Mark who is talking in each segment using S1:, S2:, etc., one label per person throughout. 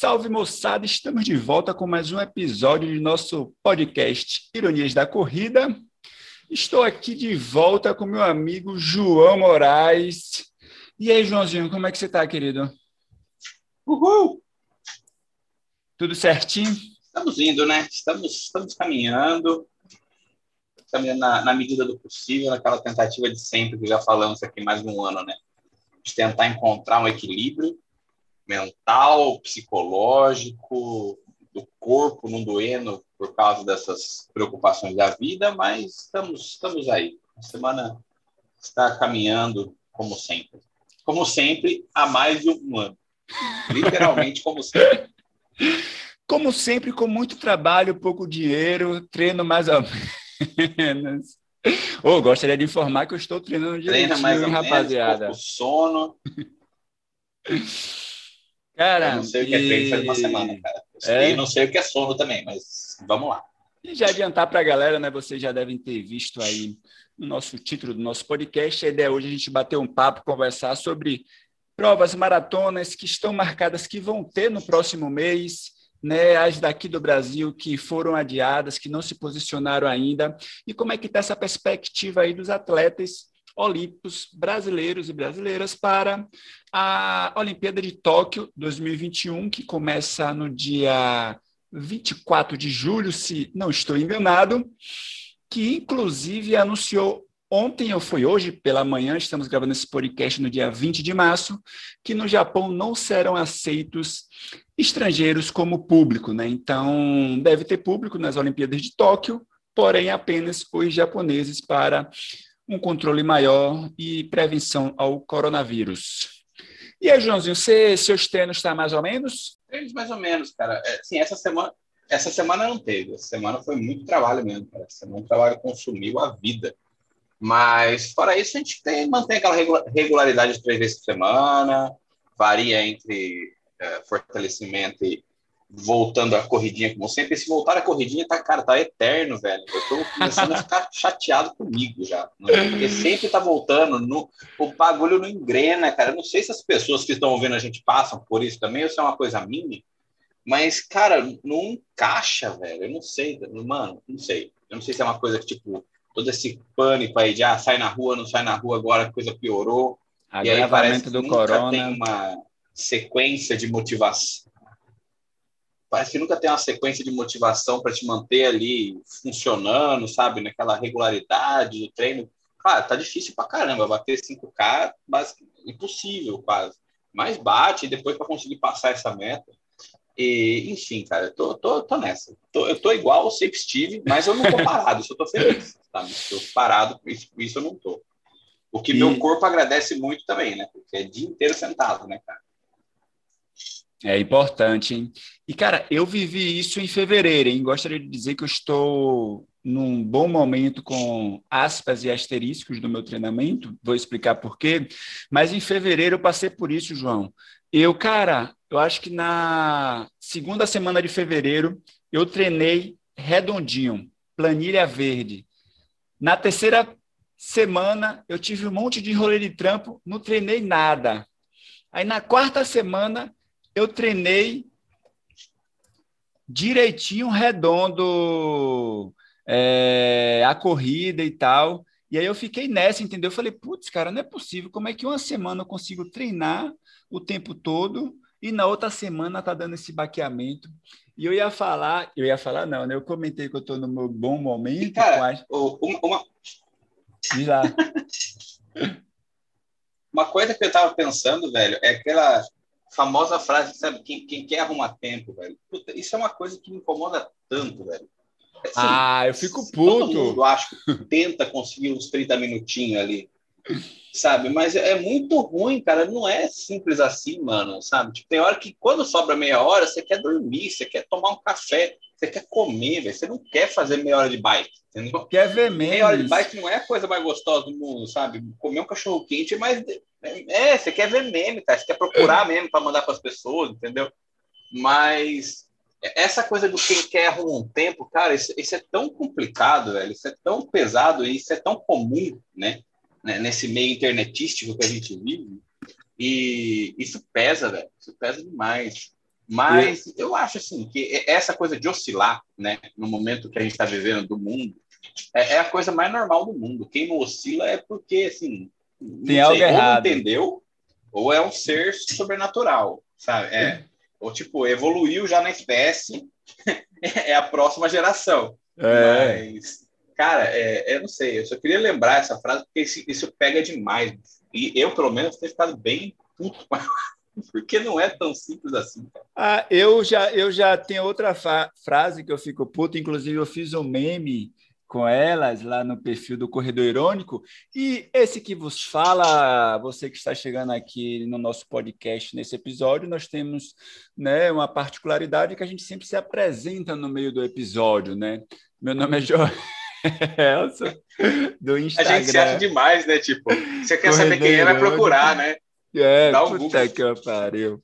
S1: Salve moçada, estamos de volta com mais um episódio de nosso podcast Ironias da Corrida. Estou aqui de volta com meu amigo João Moraes. E aí, Joãozinho, como é que você está, querido?
S2: Uhul!
S1: Tudo certinho?
S2: Estamos indo, né? Estamos, estamos caminhando, caminhando na, na medida do possível, naquela tentativa de sempre que já falamos aqui mais de um ano, né? De tentar encontrar um equilíbrio mental, psicológico, do corpo não doendo por causa dessas preocupações da vida, mas estamos, estamos aí. A semana está caminhando como sempre. Como sempre, há mais de um ano. Literalmente, como sempre.
S1: Como sempre, com muito trabalho, pouco dinheiro, treino mais ou menos. Oh, gostaria de informar que eu estou treinando direitinho, Treina mais ou rapaziada.
S2: Menos, sono.
S1: Cara,
S2: eu não sei o que é treino faz uma semana, cara. É? E não sei o que é sono também, mas vamos lá.
S1: E já adiantar para a galera, né? Vocês já devem ter visto aí no nosso título do nosso podcast. A ideia é hoje a gente bater um papo, conversar sobre provas maratonas que estão marcadas, que vão ter no próximo mês, né? As daqui do Brasil que foram adiadas, que não se posicionaram ainda, e como é que está essa perspectiva aí dos atletas olímpicos brasileiros e brasileiras para a Olimpíada de Tóquio 2021, que começa no dia 24 de julho, se não estou enganado, que inclusive anunciou ontem ou foi hoje pela manhã, estamos gravando esse podcast no dia 20 de março, que no Japão não serão aceitos estrangeiros como público, né? Então, deve ter público nas Olimpíadas de Tóquio, porém apenas os japoneses para um controle maior e prevenção ao coronavírus. E aí, Joãozinho, você, seus treinos estão tá mais ou menos?
S2: Treinos mais ou menos, cara. É, sim, essa semana, essa semana não teve. Essa semana foi muito trabalho mesmo, cara. Essa semana o trabalho consumiu a vida. Mas, fora isso, a gente tem, mantém aquela regularidade de três vezes por semana, varia entre é, fortalecimento e voltando a corridinha, como sempre. Esse voltar a corridinha tá, cara, tá eterno, velho. Eu tô começando a ficar chateado comigo já. Né? Porque sempre tá voltando, no, o bagulho não engrena, cara. Eu não sei se as pessoas que estão ouvindo a gente passam por isso também, ou se é uma coisa minha, mas, cara, não encaixa, velho. Eu não sei, mano, não sei. Eu não sei se é uma coisa que, tipo, todo esse pânico aí de ah, sai na rua, não sai na rua, agora a coisa piorou.
S1: e aí parece que do nunca corona.
S2: tem uma sequência de motivação parece que nunca tem uma sequência de motivação para te manter ali funcionando, sabe? Naquela regularidade do treino. Cara, tá difícil pra caramba. Bater 5K, basicamente, impossível quase. Mas bate depois para conseguir passar essa meta. E, enfim, cara, eu tô, tô, tô nessa. Tô, eu tô igual o sempre estive, mas eu não tô parado, isso eu tô feliz. Tá? Tô parado, isso, isso eu não tô. O que e... meu corpo agradece muito também, né? Porque é dia inteiro sentado, né, cara?
S1: É importante, hein? E, cara, eu vivi isso em fevereiro, hein? Gostaria de dizer que eu estou num bom momento com aspas e asteriscos do meu treinamento, vou explicar por quê, mas em fevereiro eu passei por isso, João. Eu, cara, eu acho que na segunda semana de fevereiro eu treinei redondinho, planilha verde. Na terceira semana eu tive um monte de rolê de trampo, não treinei nada. Aí na quarta semana eu treinei direitinho, redondo, é, a corrida e tal. E aí eu fiquei nessa, entendeu? Eu falei, putz, cara, não é possível. Como é que uma semana eu consigo treinar o tempo todo e na outra semana tá dando esse baqueamento? E eu ia falar, eu ia falar não, né? Eu comentei que eu tô no meu bom momento.
S2: Cara, uma, uma...
S1: lá.
S2: uma coisa que eu tava pensando, velho, é aquela famosa frase, sabe? Quem, quem quer arrumar tempo, velho. Puta, isso é uma coisa que me incomoda tanto, velho.
S1: Assim, ah, eu fico puto.
S2: Todo mundo, acho, tenta conseguir uns 30 minutinhos ali, sabe? Mas é muito ruim, cara. Não é simples assim, mano, sabe? Tipo, tem hora que quando sobra meia hora, você quer dormir, você quer tomar um café, você quer comer, velho. Você não quer fazer meia hora de bike, entendeu?
S1: Quer ver menos.
S2: Meia hora de bike não é a coisa mais gostosa do mundo, sabe? Comer um cachorro quente é mais é, você quer ver meme, cara. Você quer procurar meme para mandar para as pessoas, entendeu? Mas essa coisa do quem quer arrumar um tempo, cara, isso, isso, é tão complicado, velho. Isso é tão pesado e isso é tão comum, né? né? Nesse meio internetístico que a gente vive. E isso pesa, velho. Isso pesa demais. Mas eu... eu acho assim que essa coisa de oscilar, né, no momento que a gente está vivendo do mundo, é, é, a coisa mais normal do mundo. Quem não oscila é porque assim
S1: tem sei, errado.
S2: Ou entendeu, ou é um ser sobrenatural, sabe? É, ou tipo evoluiu já na espécie, é a próxima geração. É. Mas cara, é, eu não sei. Eu só queria lembrar essa frase porque isso, isso pega demais. E eu pelo menos tenho ficado bem puto porque não é tão simples assim.
S1: Ah, eu já, eu já tenho outra frase que eu fico puto, inclusive eu fiz um meme com elas lá no perfil do Corredor Irônico. E esse que vos fala, você que está chegando aqui no nosso podcast nesse episódio, nós temos né, uma particularidade que a gente sempre se apresenta no meio do episódio, né? Meu nome é Jorge. Elson, do Instagram.
S2: A gente se acha demais, né? Tipo, você quer Corredor saber quem é, vai procurar, né?
S1: É, Dá puta que pariu.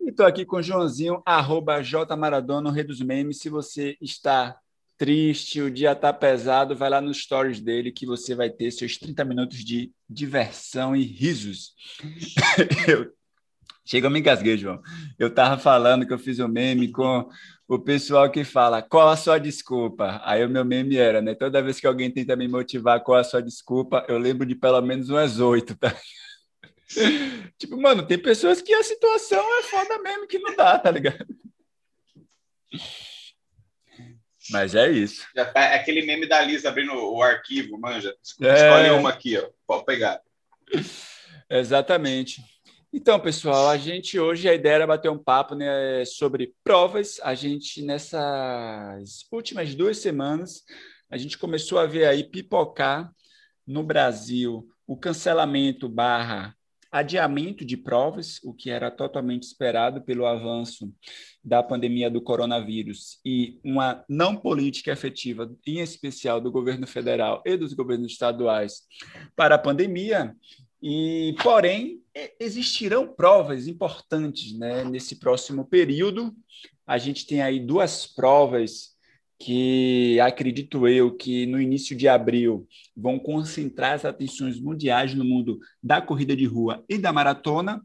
S1: E estou aqui com o Joãozinho, arroba jmaradona, Rei dos Memes. Se você está triste, o dia está pesado, vai lá nos stories dele que você vai ter seus 30 minutos de diversão e risos. eu... Chega, eu me engasguei, João. Eu estava falando que eu fiz um meme com o pessoal que fala qual a sua desculpa. Aí o meu meme era, né? Toda vez que alguém tenta me motivar qual a sua desculpa, eu lembro de pelo menos umas oito, tá? Tipo, mano, tem pessoas que a situação é foda mesmo, que não dá, tá ligado? Mas é isso.
S2: Já tá é aquele meme da Lisa abrindo o arquivo, manja. É... Escolhe uma aqui, ó. Pode pegar.
S1: Exatamente. Então, pessoal, a gente hoje a ideia era bater um papo né, sobre provas. A gente, nessas últimas duas semanas, a gente começou a ver aí pipocar no Brasil o cancelamento barra adiamento de provas, o que era totalmente esperado pelo avanço da pandemia do coronavírus e uma não política efetiva, em especial do governo federal e dos governos estaduais, para a pandemia. E, porém, existirão provas importantes né, nesse próximo período. A gente tem aí duas provas que acredito eu que no início de abril vão concentrar as atenções mundiais no mundo da corrida de rua e da maratona.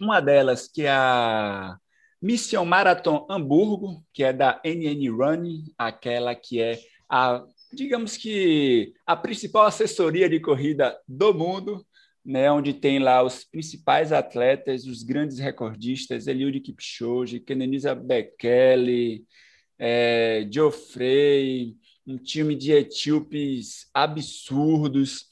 S1: Uma delas que é a Mission Marathon Hamburgo, que é da NN Running, aquela que é a, digamos que a principal assessoria de corrida do mundo, né, onde tem lá os principais atletas, os grandes recordistas, Eliud Kipchoge, Kenenisa Bekele, é, Geoffrey, um time de etíopes absurdos,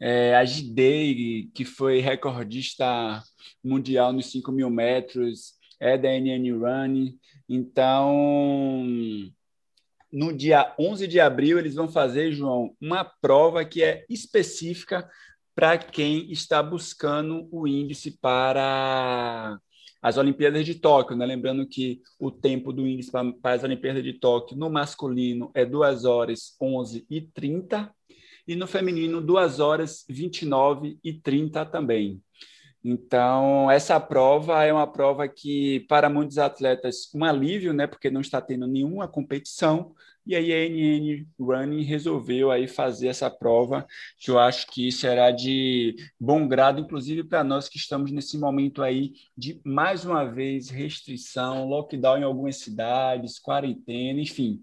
S1: é, a Gidei, que foi recordista mundial nos 5 mil metros, é da NN Run. Então, no dia 11 de abril, eles vão fazer, João, uma prova que é específica para quem está buscando o índice para as Olimpíadas de Tóquio, né? lembrando que o tempo do índice para as Olimpíadas de Tóquio no masculino é 2 horas 11 e 30 e no feminino 2 horas 29 e 30 também. Então, essa prova é uma prova que, para muitos atletas, um alívio, né? Porque não está tendo nenhuma competição. E aí a NN Running resolveu aí fazer essa prova, que eu acho que será de bom grado, inclusive para nós que estamos nesse momento aí de, mais uma vez, restrição, lockdown em algumas cidades, quarentena, enfim.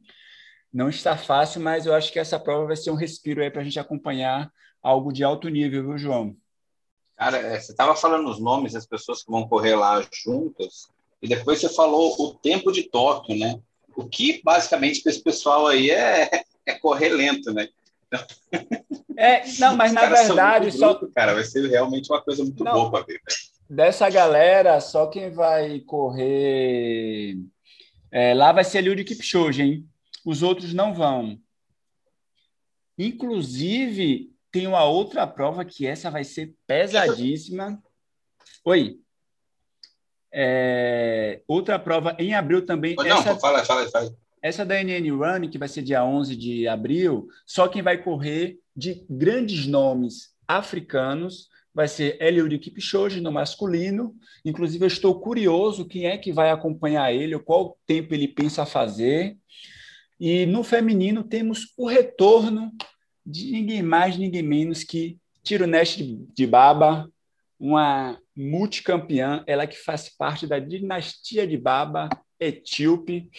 S1: Não está fácil, mas eu acho que essa prova vai ser um respiro aí para a gente acompanhar algo de alto nível, viu, João?
S2: Cara, é, você estava falando os nomes das pessoas que vão correr lá juntas, e depois você falou o tempo de Tóquio, né? O que basicamente para esse pessoal aí é, é correr lento, né?
S1: É, não, mas na verdade
S2: só cara, vai ser realmente uma coisa muito não, boa para ver. Né?
S1: Dessa galera, só quem vai correr é, lá vai ser Eliud Kipchoge, hein? Os outros não vão. Inclusive, tem uma outra prova que essa vai ser pesadíssima. Oi. É, outra prova em abril também.
S2: Não, essa, fala, fala, fala.
S1: Essa da NN Run, que vai ser dia 11 de abril, só quem vai correr de grandes nomes africanos vai ser Eliud Kipchoge no masculino. Inclusive, eu estou curioso quem é que vai acompanhar ele, qual tempo ele pensa fazer. E no feminino temos o retorno de ninguém mais, ninguém menos que Tiro Neste de Baba, uma multicampeã, ela que faz parte da dinastia de Baba etíope,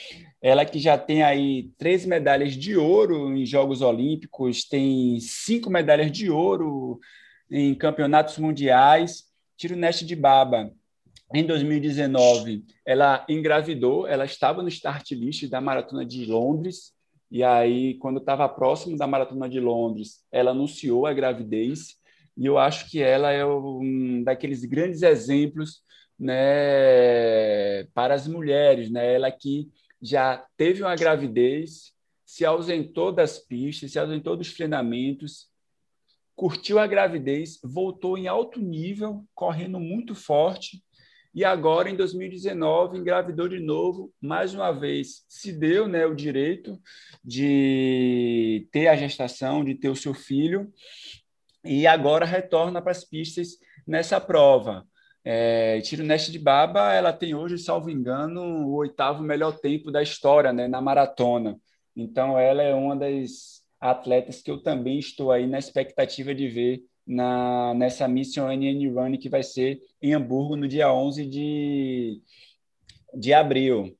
S1: ela que já tem aí três medalhas de ouro em Jogos Olímpicos, tem cinco medalhas de ouro em campeonatos mundiais. Tiro Neste de Baba, em 2019, ela engravidou, ela estava no start list da Maratona de Londres, e aí, quando estava próximo da Maratona de Londres, ela anunciou a gravidez, e eu acho que ela é um daqueles grandes exemplos né, para as mulheres. Né? Ela que já teve uma gravidez, se ausentou das pistas, se ausentou dos treinamentos, curtiu a gravidez, voltou em alto nível, correndo muito forte, e agora, em 2019, engravidou de novo, mais uma vez, se deu né, o direito de ter a gestação, de ter o seu filho, e agora retorna para as pistas nessa prova. É, Tiro Neste de Baba, ela tem hoje, salvo engano, o oitavo melhor tempo da história né, na maratona. Então, ela é uma das atletas que eu também estou aí na expectativa de ver na, nessa Mission NN Run que vai ser em Hamburgo no dia 11 de, de abril.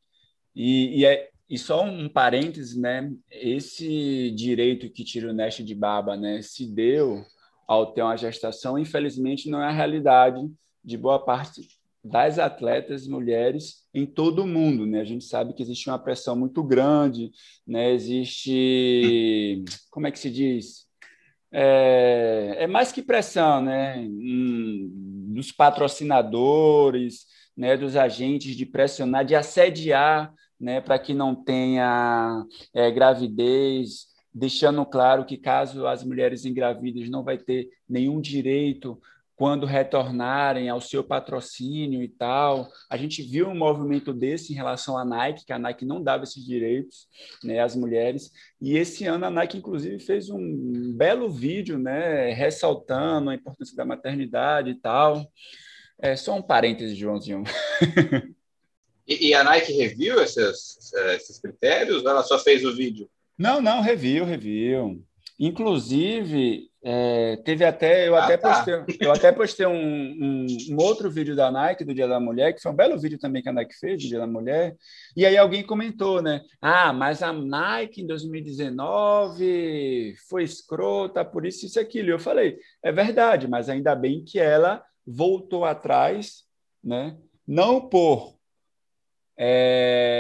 S1: E, e, é, e só um parêntese, né? Esse direito que Tiro Neste de Baba né, se deu ao ter uma gestação, infelizmente não é a realidade de boa parte das atletas mulheres em todo o mundo, né? A gente sabe que existe uma pressão muito grande, né? Existe, como é que se diz? É, é mais que pressão, né? Hum, dos patrocinadores, né? Dos agentes de pressionar, de assediar, né? Para que não tenha é, gravidez, deixando claro que caso as mulheres engravidas não vai ter nenhum direito quando retornarem ao seu patrocínio e tal. A gente viu um movimento desse em relação à Nike, que a Nike não dava esses direitos né, às mulheres. E esse ano a Nike, inclusive, fez um belo vídeo né, ressaltando a importância da maternidade e tal. É só um parêntese, Joãozinho.
S2: E, e a Nike reviu esses, esses critérios ou ela só fez o vídeo?
S1: Não, não, reviu, reviu. Inclusive, é, teve até eu, ah, até tá. postei, eu até postei um, um, um, outro vídeo da Nike do Dia da Mulher, que foi um belo vídeo também que a Nike fez do Dia da Mulher. E aí alguém comentou, né? Ah, mas a Nike em 2019 foi escrota, por isso isso e aquilo. Eu falei, é verdade, mas ainda bem que ela voltou atrás, né? Não por é,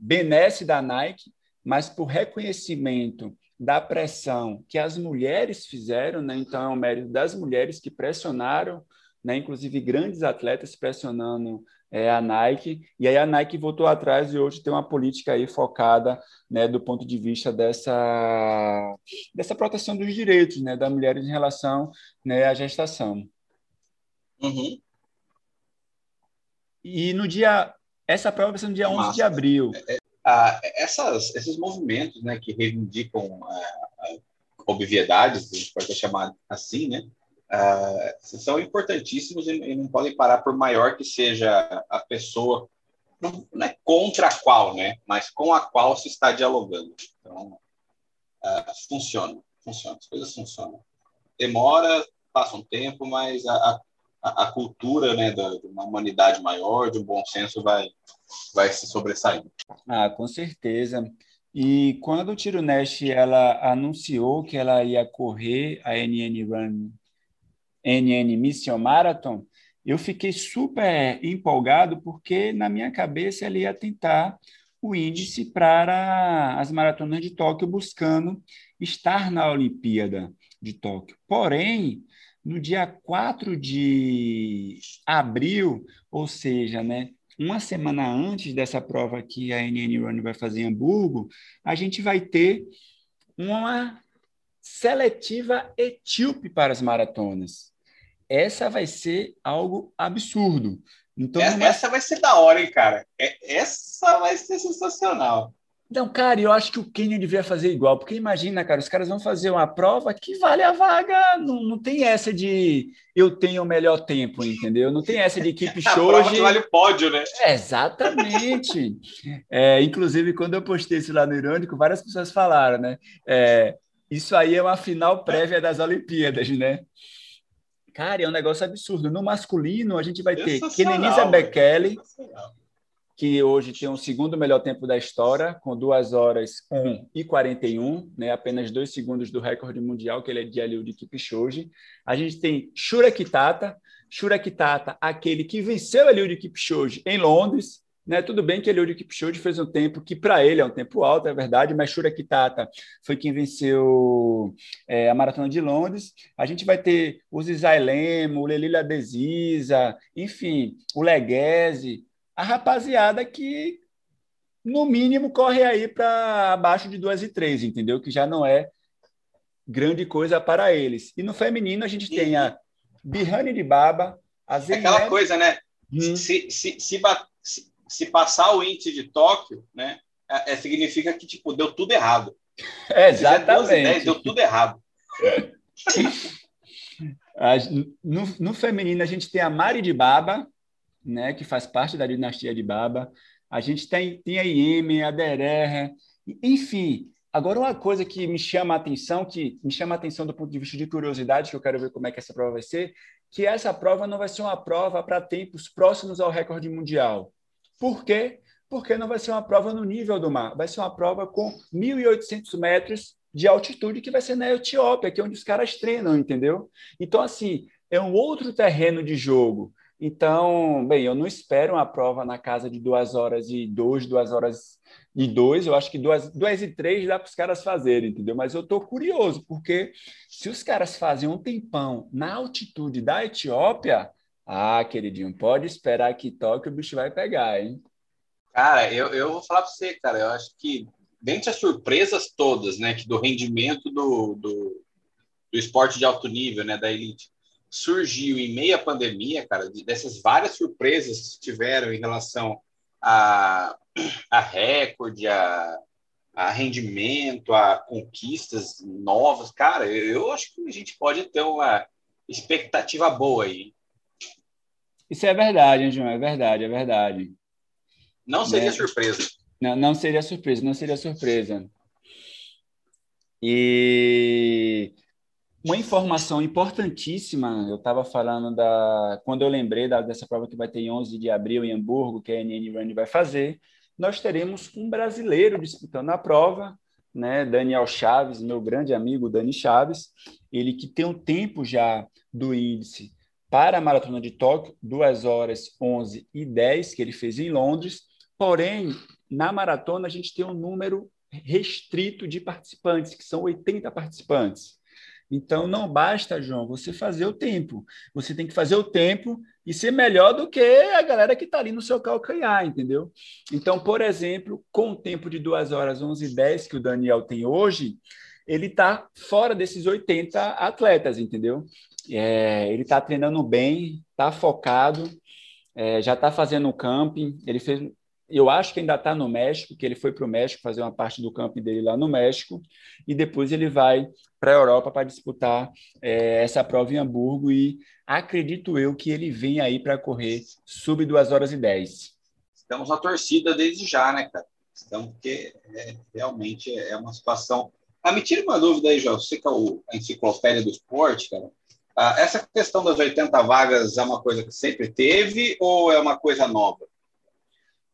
S1: benesse da Nike, mas por reconhecimento da pressão que as mulheres fizeram, né? então é um mérito das mulheres que pressionaram, né? inclusive grandes atletas pressionando é, a Nike, e aí a Nike voltou atrás e hoje tem uma política aí focada né, do ponto de vista dessa, dessa proteção dos direitos né, das mulheres em relação né, à gestação.
S2: Uhum.
S1: E no dia. Essa prova vai ser no dia 11 Massa. de abril.
S2: Ah, essas, esses movimentos né, que reivindicam ah, obviedades, a gente pode chamar assim, né, ah, são importantíssimos e, e, não podem parar por maior que seja a pessoa, não, não, é contra a qual, né, mas com a qual se está dialogando. Então, ah, funciona, funciona, as coisas funcionam. Demora, passa um tempo, mas a, a, a cultura né, da, de uma humanidade maior, de um bom senso, vai, vai se sobressaindo.
S1: Ah, com certeza. E quando o Tiro Nash ela anunciou que ela ia correr a NN Run, NN Mission Marathon, eu fiquei super empolgado porque na minha cabeça ela ia tentar o índice para as maratonas de Tóquio buscando estar na Olimpíada de Tóquio. Porém, no dia 4 de abril, ou seja, né, uma semana antes dessa prova que a NN Run vai fazer em Hamburgo, a gente vai ter uma seletiva etíope para as maratonas. Essa vai ser algo absurdo.
S2: Então, essa, essa vai ser da hora, hein, cara? É, essa vai ser sensacional.
S1: Então, cara, eu acho que o Kenyon devia fazer igual, porque imagina, cara, os caras vão fazer uma prova que vale a vaga, não, não tem essa de eu tenho o melhor tempo, entendeu? Não tem essa de equipe show.
S2: prova que vale o pódio, né?
S1: É, exatamente. é, inclusive, quando eu postei isso lá no Irônico, várias pessoas falaram, né? É, isso aí é uma final prévia das Olimpíadas, né? Cara, é um negócio absurdo. No masculino, a gente vai ter Kenenisa Bekele, que hoje tem o segundo melhor tempo da história, com 2 horas 1 e 41, né? apenas dois segundos do recorde mundial, que ele é de Eliud Kipchoge. A gente tem Shura Kitata, Shura Kitata, aquele que venceu Eliud Kipchoge em Londres, né? Tudo bem que Eliud Kipchoge fez um tempo que para ele é um tempo alto, é verdade, mas Shura Kitata foi quem venceu é, a Maratona de Londres. A gente vai ter o Zizai Lemo, o Lelila Desisa, enfim, o Leguese, a rapaziada que no mínimo corre aí para abaixo de 2 e 3, entendeu? Que já não é grande coisa para eles. E no feminino a gente tem a Bihane de Baba, a
S2: Zeynep... Aquela coisa, né? Hum. Se, se, se, se, se passar o índice de Tóquio, né, é, é, significa que tipo deu tudo errado.
S1: É, exatamente. 12, 10,
S2: deu tudo errado.
S1: no, no, feminino a gente tem a Mari de Baba, né, que faz parte da dinastia de Baba. A gente tem, tem a Ieme, a Dererra, enfim. Agora, uma coisa que me chama a atenção, que me chama a atenção do ponto de vista de curiosidade, que eu quero ver como é que essa prova vai ser, que essa prova não vai ser uma prova para tempos próximos ao recorde mundial. Por quê? Porque não vai ser uma prova no nível do mar, vai ser uma prova com 1.800 metros de altitude que vai ser na Etiópia, que é onde os caras treinam, entendeu? Então, assim, é um outro terreno de jogo. Então, bem, eu não espero uma prova na casa de duas horas e dois, duas horas e dois. Eu acho que duas, duas e três dá para os caras fazerem, entendeu? Mas eu estou curioso, porque se os caras fazem um tempão na altitude da Etiópia, ah, queridinho, pode esperar que toque, o bicho vai pegar, hein?
S2: Cara, eu, eu vou falar para você, cara, eu acho que dentre as surpresas todas, né, que do rendimento do, do, do esporte de alto nível, né, da elite, surgiu em meio à pandemia, cara, dessas várias surpresas que tiveram em relação a, a recorde, a, a rendimento, a conquistas novas, cara, eu, eu acho que a gente pode ter uma expectativa boa aí.
S1: Isso é verdade, hein, João? É verdade, é verdade.
S2: Não seria né? surpresa.
S1: Não, não seria surpresa, não seria surpresa. E uma informação importantíssima, eu estava falando da. Quando eu lembrei da, dessa prova que vai ter em 11 de abril em Hamburgo, que a NN Run vai fazer, nós teremos um brasileiro disputando a prova, né? Daniel Chaves, meu grande amigo Dani Chaves, ele que tem um tempo já do índice para a Maratona de Tóquio, 2 horas 11 e 10, que ele fez em Londres. Porém, na maratona, a gente tem um número restrito de participantes, que são 80 participantes. Então, não basta, João, você fazer o tempo. Você tem que fazer o tempo e ser melhor do que a galera que está ali no seu calcanhar, entendeu? Então, por exemplo, com o tempo de 2 horas 11 e 10 que o Daniel tem hoje, ele está fora desses 80 atletas, entendeu? É, ele está treinando bem, está focado, é, já está fazendo camping. Ele fez, eu acho que ainda está no México, que ele foi para o México fazer uma parte do camping dele lá no México, e depois ele vai para a Europa para disputar é, essa prova em Hamburgo. E acredito eu que ele vem aí para correr sub 2 horas e 10.
S2: Estamos na torcida desde já, né, cara? Estamos, porque é, realmente é uma situação. Ah, me tira uma dúvida aí, João. Você que é o, a enciclopédia do esporte, cara. Ah, essa questão das 80 vagas é uma coisa que sempre teve ou é uma coisa nova?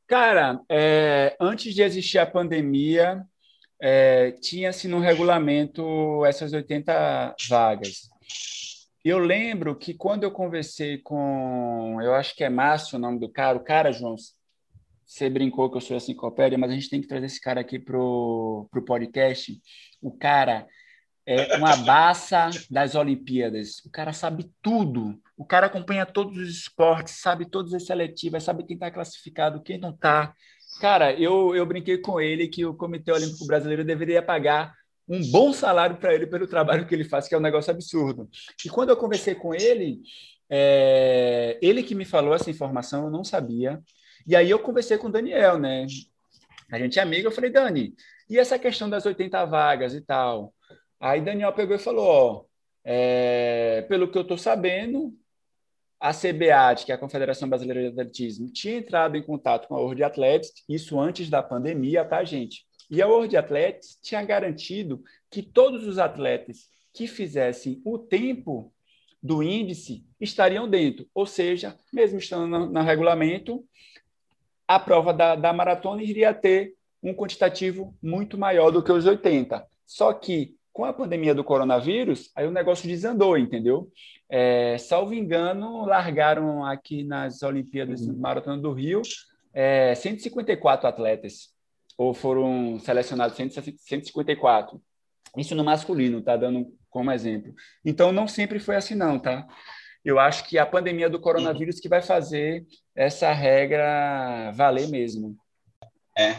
S1: Cara, é, antes de existir a pandemia, é, tinha-se no regulamento essas 80 vagas. Eu lembro que quando eu conversei com, eu acho que é Márcio o nome do cara, o cara, João, você brincou que eu sou assim enciclopédia, mas a gente tem que trazer esse cara aqui pro, pro podcast. O cara, é uma baça das Olimpíadas. O cara sabe tudo. O cara acompanha todos os esportes, sabe todas as seletivas, sabe quem está classificado, quem não está. Cara, eu, eu brinquei com ele que o Comitê Olímpico Brasileiro deveria pagar um bom salário para ele pelo trabalho que ele faz, que é um negócio absurdo. E quando eu conversei com ele, é, ele que me falou essa informação, eu não sabia. E aí eu conversei com o Daniel, né? A gente é amigo, eu falei, Dani, e essa questão das 80 vagas e tal? Aí Daniel pegou e falou: ó, é, pelo que eu estou sabendo, a CBAT, que é a Confederação Brasileira de Atletismo, tinha entrado em contato com a World Athletics, isso antes da pandemia, tá, gente? E a World Athletics tinha garantido que todos os atletas que fizessem o tempo do índice estariam dentro. Ou seja, mesmo estando no, no regulamento, a prova da, da maratona iria ter um quantitativo muito maior do que os 80. Só que com a pandemia do coronavírus, aí o negócio desandou, entendeu? É, salvo engano, largaram aqui nas Olimpíadas uhum. Maratona do Rio é, 154 atletas, ou foram selecionados 154. Isso no masculino, tá dando como exemplo. Então, não sempre foi assim, não, tá? Eu acho que a pandemia do coronavírus que vai fazer essa regra valer mesmo.
S2: É,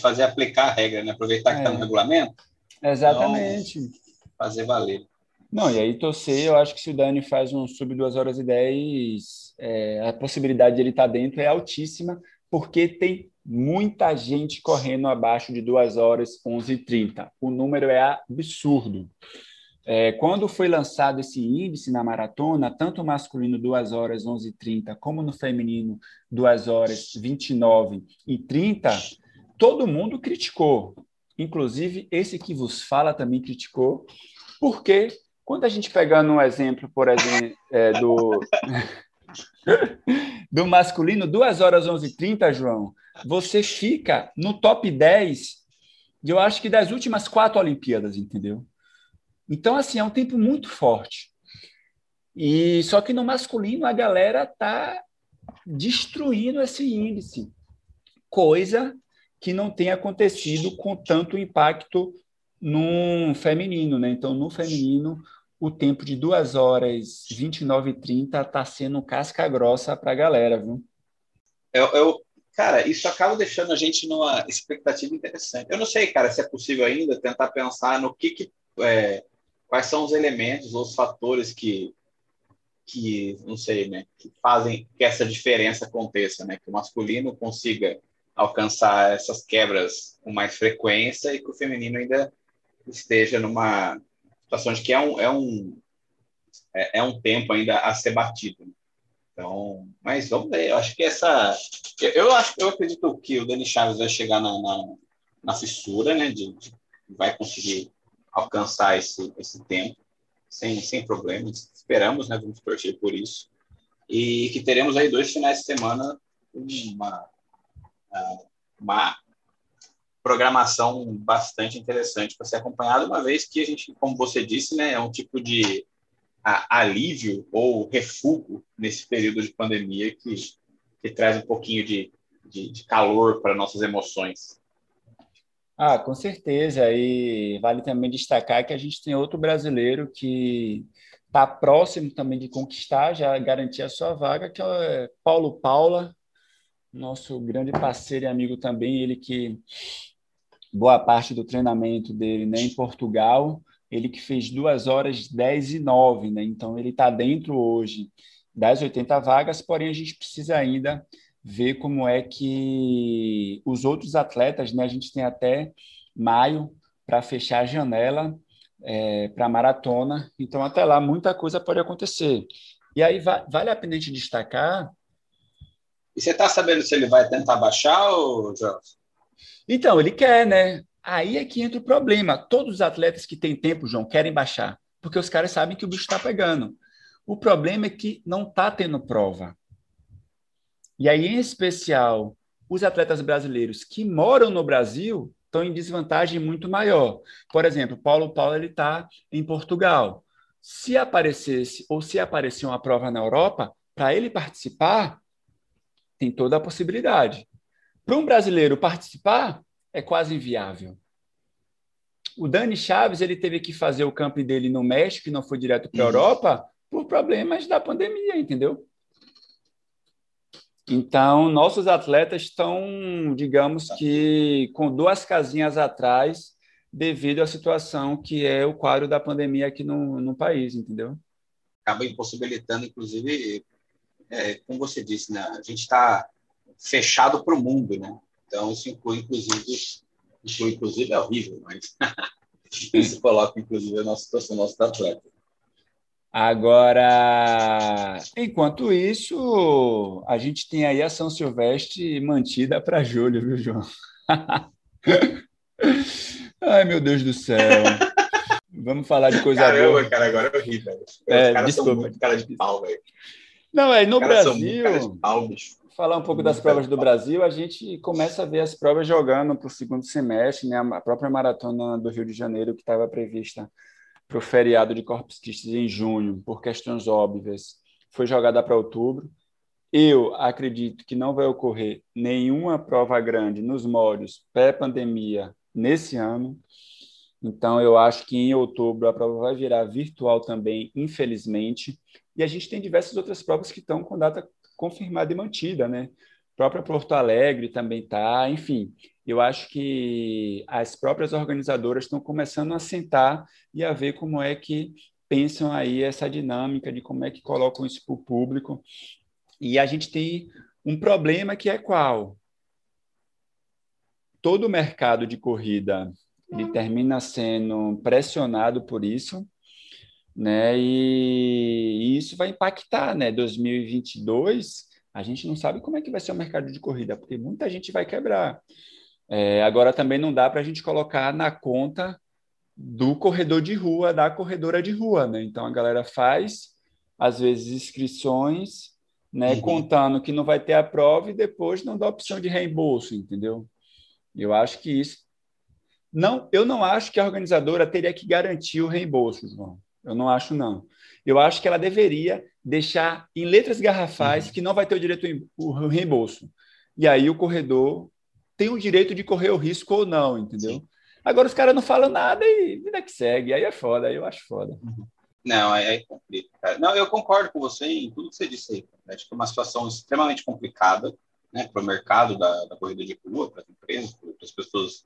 S2: fazer aplicar a regra, né? Aproveitar que está no é. regulamento.
S1: Exatamente. Então,
S2: fazer valer.
S1: Não, e aí torcer, eu acho que se o Dani faz um sub 2 horas e 10, é, a possibilidade de ele estar tá dentro é altíssima, porque tem muita gente correndo abaixo de 2 horas 11 e 30. O número é absurdo. É, quando foi lançado esse índice na maratona, tanto masculino 2 horas 11 e 30, como no feminino 2 horas 29 e 30, todo mundo criticou. Inclusive, esse que vos fala também criticou, porque quando a gente pegando um exemplo, por exemplo, é, do, do masculino, 2 horas 11 e 30, João, você fica no top 10, eu acho que das últimas quatro Olimpíadas, entendeu? Então, assim, é um tempo muito forte. E só que no masculino a galera tá destruindo esse índice, coisa que não tem acontecido com tanto impacto no feminino, né? Então, no feminino, o tempo de 2 horas 29 e 30 está sendo casca grossa para a galera, viu?
S2: Eu, eu, cara, isso acaba deixando a gente numa expectativa interessante. Eu não sei, cara, se é possível ainda tentar pensar no que, que é, quais são os elementos ou os fatores que que não sei, né, que fazem que essa diferença aconteça, né, que o masculino consiga alcançar essas quebras com mais frequência e que o feminino ainda esteja numa situação de que é um é um é, é um tempo ainda a ser batido. Então, mas vamos ver. Eu acho que essa eu acho eu acredito que o Dani Chaves vai chegar na, na, na fissura, né, de, de vai conseguir alcançar esse, esse tempo sem, sem problemas. Esperamos, né? Vamos torcer por isso. E que teremos aí dois finais de semana uma, uma programação bastante interessante para ser acompanhada, uma vez que a gente, como você disse, né, é um tipo de alívio ou refúgio nesse período de pandemia que, que traz um pouquinho de, de, de calor para nossas emoções.
S1: Ah, com certeza. E vale também destacar que a gente tem outro brasileiro que está próximo também de conquistar, já garantir a sua vaga, que é Paulo Paula, nosso grande parceiro e amigo também, ele que boa parte do treinamento dele né, em Portugal, ele que fez 2 horas 10 e 9, né? Então ele está dentro hoje das 80 vagas, porém a gente precisa ainda ver como é que os outros atletas, né? A gente tem até maio para fechar a janela é, para a maratona, então até lá muita coisa pode acontecer. E aí va vale a pena a gente destacar.
S2: E você está sabendo se ele vai tentar baixar, ou?
S1: Então, ele quer, né? Aí é que entra o problema. Todos os atletas que têm tempo, João, querem baixar, porque os caras sabem que o bicho está pegando. O problema é que não está tendo prova. E aí, em especial, os atletas brasileiros que moram no Brasil estão em desvantagem muito maior. Por exemplo, Paulo Paulo ele está em Portugal. Se aparecesse ou se aparecer uma prova na Europa, para ele participar, tem toda a possibilidade. Para um brasileiro participar, é quase inviável. O Dani Chaves ele teve que fazer o campo dele no México e não foi direto para a Europa por problemas da pandemia, entendeu? Então, nossos atletas estão, digamos que, com duas casinhas atrás, devido à situação que é o quadro da pandemia aqui no, no país, entendeu?
S2: Acaba impossibilitando, inclusive, é, como você disse, né? a gente está fechado para o mundo, né? Então, isso inclui, inclusive, inclui, inclusive, é horrível, mas isso coloca, inclusive, a nossa situação, nosso atleta.
S1: Agora, enquanto isso, a gente tem aí a São Silvestre mantida para julho, viu, João? Ai, meu Deus do céu. Vamos falar de coisa
S2: Caramba,
S1: boa.
S2: Caramba, cara, agora eu ri, velho. Os
S1: é,
S2: caras
S1: desculpa.
S2: são muito cara de pau, velho.
S1: Não, é no Brasil. Falar um pouco das provas do Brasil, a gente começa a ver as provas jogando para o segundo semestre, né? A própria maratona do Rio de Janeiro, que estava prevista para o feriado de Corpus Christi em junho, por questões óbvias, foi jogada para outubro. Eu acredito que não vai ocorrer nenhuma prova grande nos moldes pré-pandemia nesse ano. Então, eu acho que em outubro a prova vai virar virtual também, infelizmente. E a gente tem diversas outras provas que estão com data confirmada e mantida, né? Própria Porto Alegre também está, enfim. Eu acho que as próprias organizadoras estão começando a sentar e a ver como é que pensam aí essa dinâmica de como é que colocam isso para o público. E a gente tem um problema que é qual? Todo o mercado de corrida ele termina sendo pressionado por isso, né? E, isso vai impactar, né? 2022, a gente não sabe como é que vai ser o mercado de corrida, porque muita gente vai quebrar. É, agora também não dá para a gente colocar na conta do corredor de rua, da corredora de rua, né? Então a galera faz às vezes inscrições, né? Uhum. Contando que não vai ter a prova e depois não dá opção de reembolso, entendeu? Eu acho que isso não, eu não acho que a organizadora teria que garantir o reembolso, João. Eu não acho, não. Eu acho que ela deveria deixar em letras garrafais uhum. que não vai ter o direito o reembolso. E aí o corredor tem o direito de correr o risco ou não, entendeu? Sim. Agora os caras não falam nada e vida que segue. Aí é foda, aí eu acho foda.
S2: Uhum. Não, aí é complicado. Não, eu concordo com você em tudo que você disse aí. Acho que é uma situação extremamente complicada né, para o mercado da, da corrida de rua, para as empresas, para as pessoas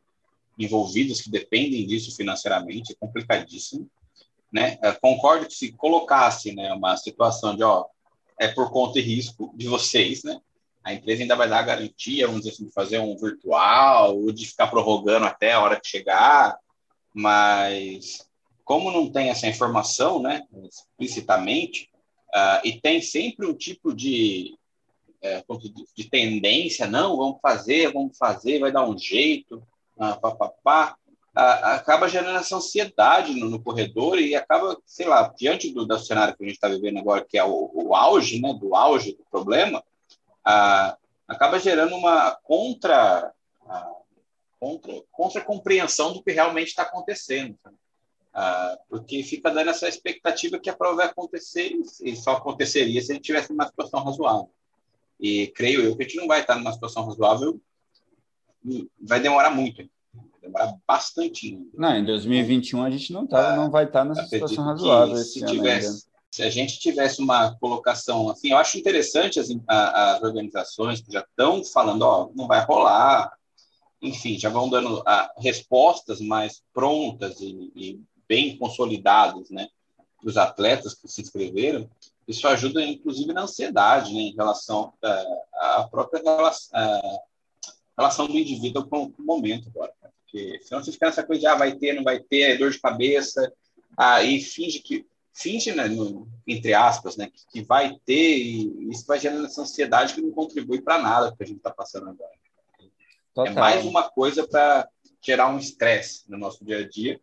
S2: envolvidas que dependem disso financeiramente, é complicadíssimo né? Concordo que se colocasse, né, uma situação de, ó, é por conta e risco de vocês, né? A empresa ainda vai dar a garantia, vamos dizer assim, de fazer um virtual ou de ficar prorrogando até a hora que chegar, mas como não tem essa informação, né, explicitamente, uh, e tem sempre um tipo de, é, de tendência, não, vamos fazer, vamos fazer, vai dar um jeito, uh, pá, pá, pá a, acaba gerando essa ansiedade no, no, corredor e acaba, sei lá, diante do, do cenário que a gente está vivendo agora, que é o, o, auge, né, do auge do problema, a, acaba gerando uma contra, a, contra, contra compreensão do que realmente está acontecendo. porque fica dando essa expectativa que a prova vai acontecer e só aconteceria se a gente tivesse numa situação razoável. E creio eu que a gente não vai estar numa situação razoável, vai demorar muito demorar bastante.
S1: Não, em 2021 a gente não, tá, não vai estar nessa situação razoável
S2: se tivesse, Se a gente tivesse uma colocação assim, eu acho interessante as, as organizações que já estão falando, ó, não vai rolar, enfim, já vão dando a, respostas mais prontas e, e bem consolidadas, né, para os atletas que se inscreveram. Isso ajuda, inclusive, na ansiedade, né, em relação à própria relação, relação do indivíduo com o momento agora. Porque senão você fica nessa coisa de ah, vai ter, não vai ter, é dor de cabeça, aí finge que finge, né, no, entre aspas, né, que, que, vai ter e isso vai gerando essa ansiedade que não contribui para nada que a gente está passando agora. É Total. É mais uma coisa para gerar um estresse no nosso dia a dia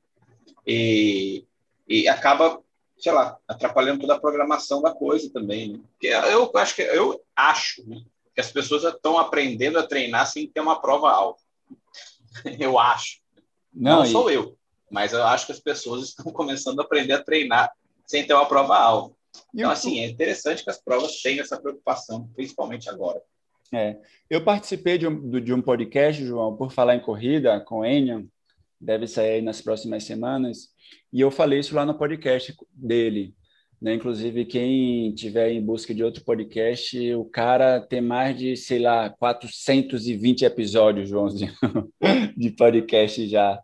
S2: e, e acaba, sei lá, atrapalhando toda a programação da coisa também. Né? Porque eu acho que eu acho né, que as pessoas estão aprendendo a treinar sem ter uma prova alta. eu acho. Não, Não e... sou eu, mas eu acho que as pessoas estão começando a aprender a treinar sem ter uma prova alvo. Então, assim, é interessante que as provas tenham essa preocupação, principalmente agora.
S1: É. Eu participei de um, de um podcast, João, por falar em corrida, com Enion, deve sair nas próximas semanas, e eu falei isso lá no podcast dele. Né? Inclusive, quem tiver em busca de outro podcast, o cara tem mais de, sei lá, 420 episódios, Joãozinho, de podcast já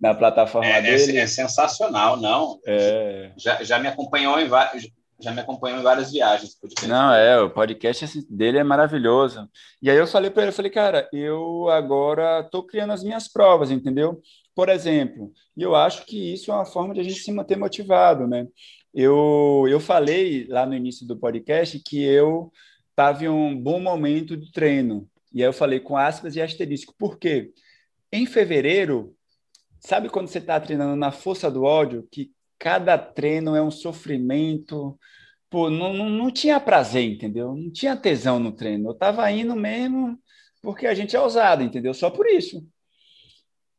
S1: na plataforma é, é dele.
S2: É, é, sensacional, não? É. Já, já me acompanhou em vários já me acompanhou em várias viagens.
S1: Não, é, o podcast assim, dele é maravilhoso. E aí eu falei para ele, eu falei, cara, eu agora estou criando as minhas provas, entendeu? Por exemplo, e eu acho que isso é uma forma de a gente se manter motivado, né? Eu, eu falei lá no início do podcast que eu estava em um bom momento de treino. E aí eu falei com aspas e asterisco. Por quê? Em fevereiro, sabe quando você está treinando na força do ódio, que cada treino é um sofrimento, pô, não, não, não tinha prazer, entendeu? Não tinha tesão no treino. Eu tava indo mesmo porque a gente é ousado, entendeu? Só por isso.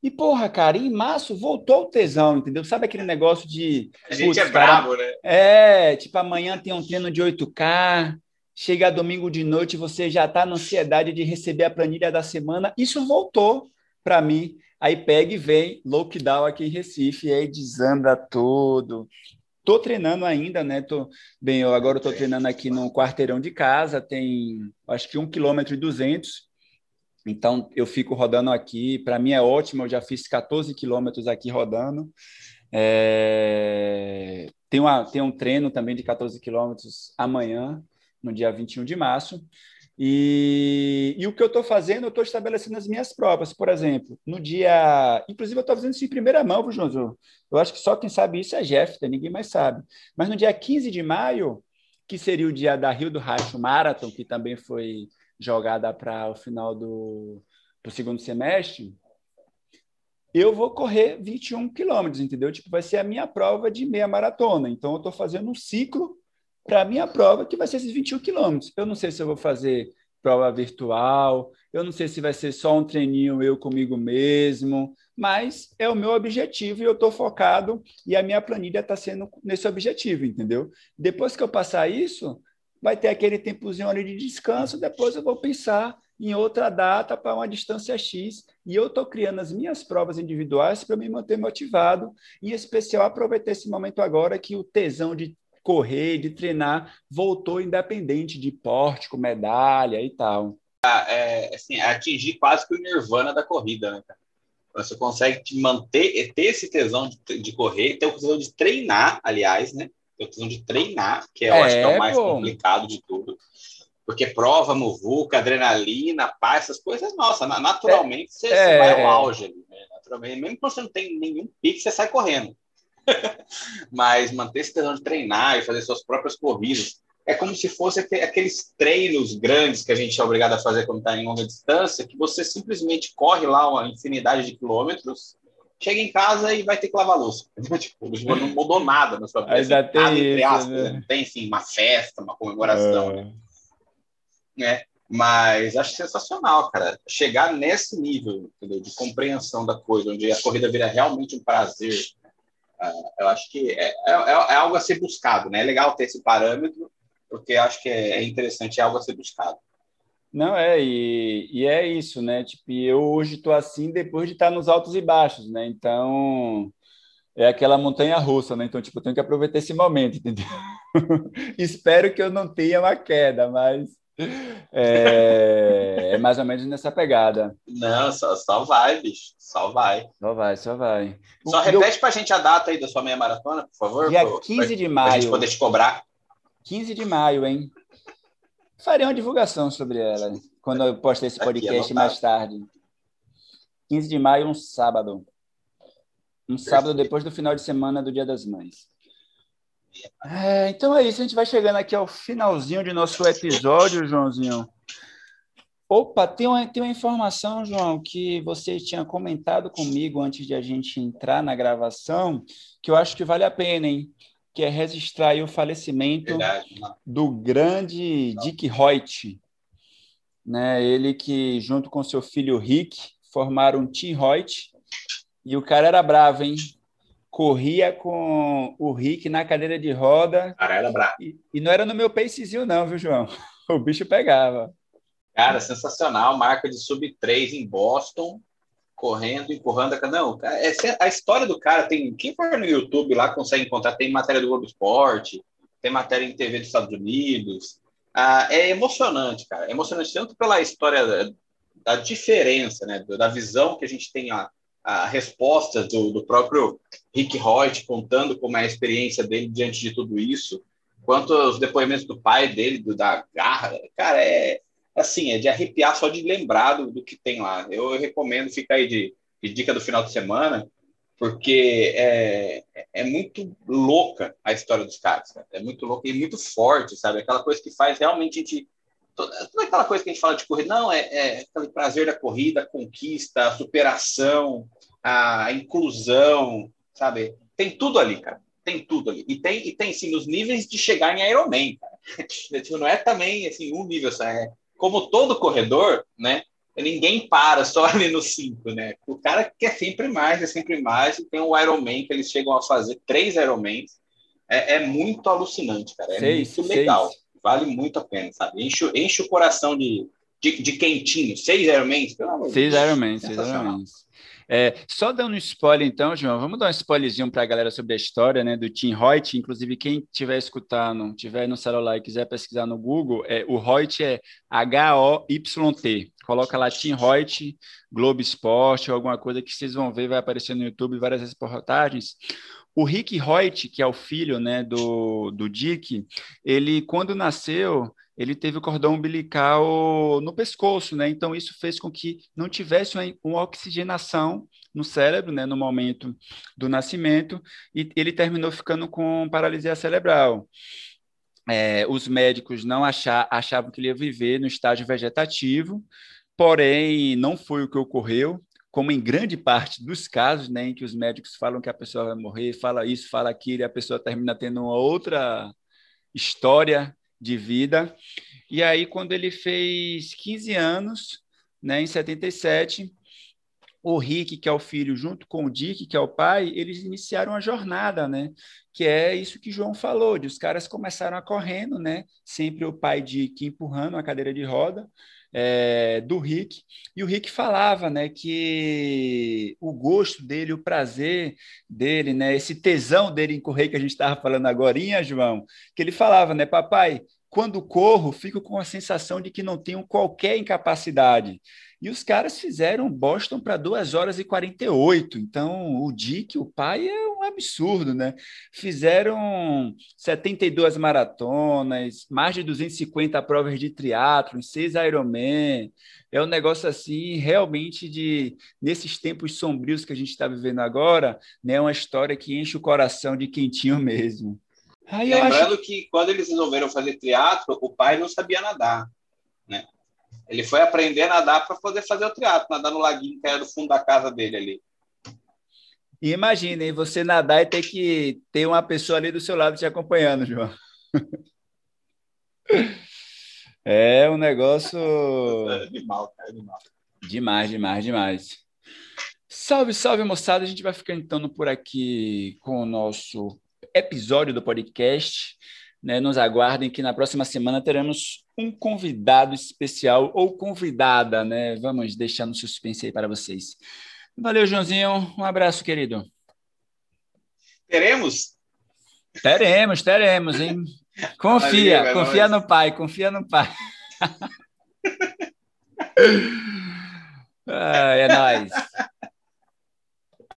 S1: E, porra, cara, em março voltou o tesão, entendeu? Sabe aquele negócio de.
S2: A gente putz, é bravo, cara, né?
S1: É, tipo, amanhã tem um treino de 8K, chega domingo de noite, você já tá na ansiedade de receber a planilha da semana. Isso voltou para mim. Aí pega e vem lockdown aqui em Recife, e aí desanda tudo. Tô treinando ainda, né? Tô, bem, eu agora estou treinando aqui no quarteirão de casa, tem acho que um quilômetro e duzentos. Então, eu fico rodando aqui. Para mim é ótimo, eu já fiz 14 quilômetros aqui rodando. É... Tem, uma, tem um treino também de 14 quilômetros amanhã, no dia 21 de março. E, e o que eu estou fazendo, eu estou estabelecendo as minhas provas. Por exemplo, no dia. Inclusive, eu estou fazendo isso em primeira mão, viu, João? Eu acho que só quem sabe isso é Jeff, ninguém mais sabe. Mas no dia 15 de maio, que seria o dia da Rio do Racho Marathon, que também foi jogada para o final do, do segundo semestre, eu vou correr 21 quilômetros, entendeu? Tipo, vai ser a minha prova de meia maratona. Então, eu estou fazendo um ciclo para a minha prova, que vai ser esses 21 quilômetros. Eu não sei se eu vou fazer prova virtual, eu não sei se vai ser só um treininho eu comigo mesmo, mas é o meu objetivo e eu estou focado e a minha planilha está sendo nesse objetivo, entendeu? Depois que eu passar isso, vai ter aquele tempozinho ali de descanso, depois eu vou pensar em outra data para uma distância X. E eu estou criando as minhas provas individuais para me manter motivado, em especial aproveitar esse momento agora que o tesão de correr, de treinar, voltou independente de porte, com medalha e tal.
S2: É, assim, atingir quase que o nirvana da corrida, né, cara? Você consegue te manter, ter esse tesão de, de correr, ter o tesão de treinar, aliás, né? Eu preciso de treinar, que é, eu acho que é o mais complicado de tudo. Porque prova, muvuca, adrenalina, paz, essas coisas, nossa, naturalmente você, é. você vai ao auge ali, né? Naturalmente, mesmo que você não tem nenhum pique, você sai correndo. Mas manter esse tesão de treinar e fazer suas próprias corridas é como se fosse aqueles treinos grandes que a gente é obrigado a fazer quando está em longa distância, que você simplesmente corre lá uma infinidade de quilômetros chega em casa e vai ter que lavar louça. tipo, não mudou nada na sua vida.
S1: Ainda
S2: assim,
S1: tem nada, isso, aspas,
S2: né? Não tem, uma festa, uma comemoração, é. né? Mas acho sensacional, cara. Chegar nesse nível entendeu? de compreensão da coisa, onde a corrida vira realmente um prazer, uh, eu acho que é, é, é, algo a ser buscado, né? É legal ter esse parâmetro, porque acho que é, é interessante, é algo a ser buscado.
S1: Não, é, e, e é isso, né? Tipo, eu hoje estou assim depois de estar nos altos e baixos, né? Então, é aquela montanha russa, né? Então, tipo, eu tenho que aproveitar esse momento, entendeu? Espero que eu não tenha uma queda, mas é, é, mais ou menos nessa pegada.
S2: Não, só, só vai, bicho. Só vai.
S1: Só vai, só vai.
S2: Só repete para a gente a data aí da sua meia maratona, por favor.
S1: Dia 15 de maio. Para a
S2: gente poder te cobrar.
S1: 15 de maio, hein? Farei uma divulgação sobre ela quando eu postar esse podcast mais tarde. 15 de maio, um sábado. Um sábado depois do final de semana do Dia das Mães. É, então é isso, a gente vai chegando aqui ao finalzinho de nosso episódio, Joãozinho. Opa, tem uma, tem uma informação, João, que você tinha comentado comigo antes de a gente entrar na gravação, que eu acho que vale a pena, hein? Que é registrar o falecimento Verdade, do grande não. Dick Hoyt, né? Ele que junto com seu filho Rick formaram um Team Hoyt e o cara era bravo, hein? Corria com o Rick na cadeira de roda.
S2: Cara, era bravo.
S1: E, e não era no meu pacezinho não, viu, João? O bicho pegava.
S2: Cara, sensacional, marca de sub 3 em Boston correndo, empurrando a Não, é, a história do cara tem. Quem for no YouTube lá consegue encontrar, tem matéria do Globo Esporte, tem matéria em TV dos Estados Unidos. Ah, é emocionante, cara. É emocionante tanto pela história da, da diferença, né? Da visão que a gente tem a, a resposta do, do próprio Rick Hoyt contando como é a experiência dele diante de tudo isso, quanto os depoimentos do pai dele, do, da garra. Cara, é, assim, é de arrepiar só de lembrar do, do que tem lá. Eu, eu recomendo ficar aí de, de, dica do final de semana, porque é, é muito louca a história dos caras, cara. é muito louca e muito forte, sabe? Aquela coisa que faz realmente a gente. Toda, toda aquela coisa que a gente fala de corrida, não, é, é aquele prazer da corrida, a conquista, a superação, a inclusão, sabe? Tem tudo ali, cara. Tem tudo ali. E tem, e tem sim, os níveis de chegar em Ironman, cara. tipo, não é também assim, um nível só. É, como todo corredor, né? Ninguém para só ali no 5, né? O cara quer sempre mais, é sempre mais. E tem o Ironman que eles chegam a fazer três Ironmans. É, é muito alucinante, cara. É seis, muito legal. Seis. Vale muito a pena, sabe? Enche, enche o coração de, de, de quentinho. Seis Ironmans, pelo amor
S1: Seis Ironmans, seis Ironmans. É, só dando um spoiler, então, João, vamos dar um spoilerzinho para a galera sobre a história né, do Tim Hoyt. Inclusive, quem estiver escutando, tiver no celular e quiser pesquisar no Google, é, o Hoyt é H-O-Y-T. Coloca lá Tim Hoyt, Globo Esporte ou alguma coisa que vocês vão ver, vai aparecer no YouTube várias reportagens. O Rick Hoyt, que é o filho né, do, do Dick, ele, quando nasceu, ele teve o cordão umbilical no pescoço, né? Então isso fez com que não tivesse uma, oxigenação no cérebro, né, no momento do nascimento, e ele terminou ficando com paralisia cerebral. É, os médicos não achar, achavam que ele ia viver no estágio vegetativo, porém não foi o que ocorreu, como em grande parte dos casos, né, em que os médicos falam que a pessoa vai morrer, fala isso, fala aquilo, e a pessoa termina tendo uma outra história de vida. E aí, quando ele fez 15 anos, né, em 77, o Rick, que é o filho, junto com o Dick, que é o pai, eles iniciaram a jornada, né? Que é isso que João falou, de os caras começaram a correndo, né? Sempre o pai Dick empurrando a cadeira de roda, é, do Rick, e o Rick falava né, que o gosto dele, o prazer dele, né, esse tesão dele em correr que a gente estava falando agora, João, que ele falava, né, papai, quando corro, fico com a sensação de que não tenho qualquer incapacidade. E os caras fizeram Boston para 2 horas e 48. Então, o Dick, o pai, é um absurdo, né? Fizeram 72 maratonas, mais de 250 provas de triatlo, seis Ironman. É um negócio assim, realmente de nesses tempos sombrios que a gente está vivendo agora, né? Uma história que enche o coração de quentinho mesmo.
S2: Aí Lembrando acho... que quando eles resolveram fazer triatlo, o pai não sabia nadar, né? Ele foi aprender a nadar para poder fazer o triatlo, nadar no laguinho que era do fundo da casa dele ali.
S1: E imagine, você nadar e ter que ter uma pessoa ali do seu lado te acompanhando, João. É um negócio.
S2: É animal, é animal.
S1: Demais, demais, demais. Salve, salve, moçada. A gente vai ficando então por aqui com o nosso episódio do podcast. Né? Nos aguardem que na próxima semana teremos um convidado especial ou convidada, né? Vamos deixar no suspense aí para vocês. Valeu, Joãozinho. Um abraço, querido.
S2: Teremos?
S1: Teremos, teremos, hein? Confia, Valeu, é confia no pai, confia no pai. ah, é nóis.